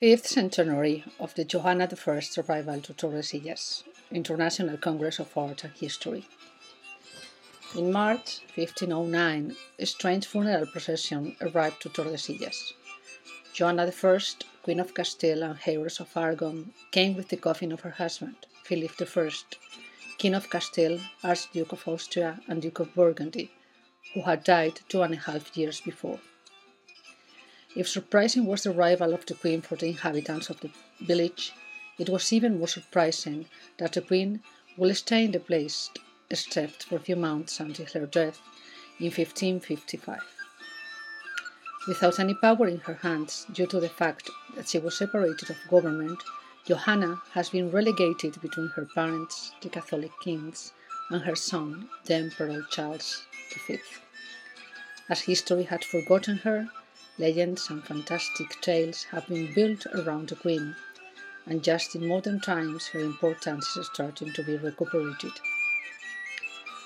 Fifth centenary of the Johanna I arrival to Tordesillas, International Congress of Art and History. In March 1509, a strange funeral procession arrived to Tordesillas. Joanna I, Queen of Castile and Heiress of Aragon, came with the coffin of her husband, Philip I, King of Castile, Archduke of Austria, and Duke of Burgundy, who had died two and a half years before. If surprising was the arrival of the Queen for the inhabitants of the village, it was even more surprising that the Queen would stay in the place except for a few months until her death in 1555. Without any power in her hands due to the fact that she was separated of government, Johanna has been relegated between her parents, the Catholic kings, and her son, the Emperor Charles V. As history had forgotten her, Legends and fantastic tales have been built around the Queen, and just in modern times her importance is starting to be recuperated.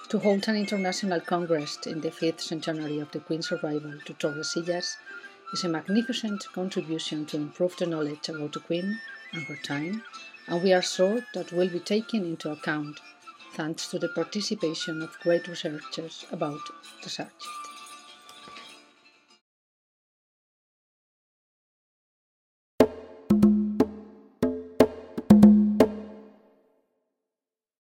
To hold an international congress in the fifth centenary of the Queen's arrival to Tordesillas is a magnificent contribution to improve the knowledge about the Queen and her time, and we are sure that will be taken into account thanks to the participation of great researchers about the subject.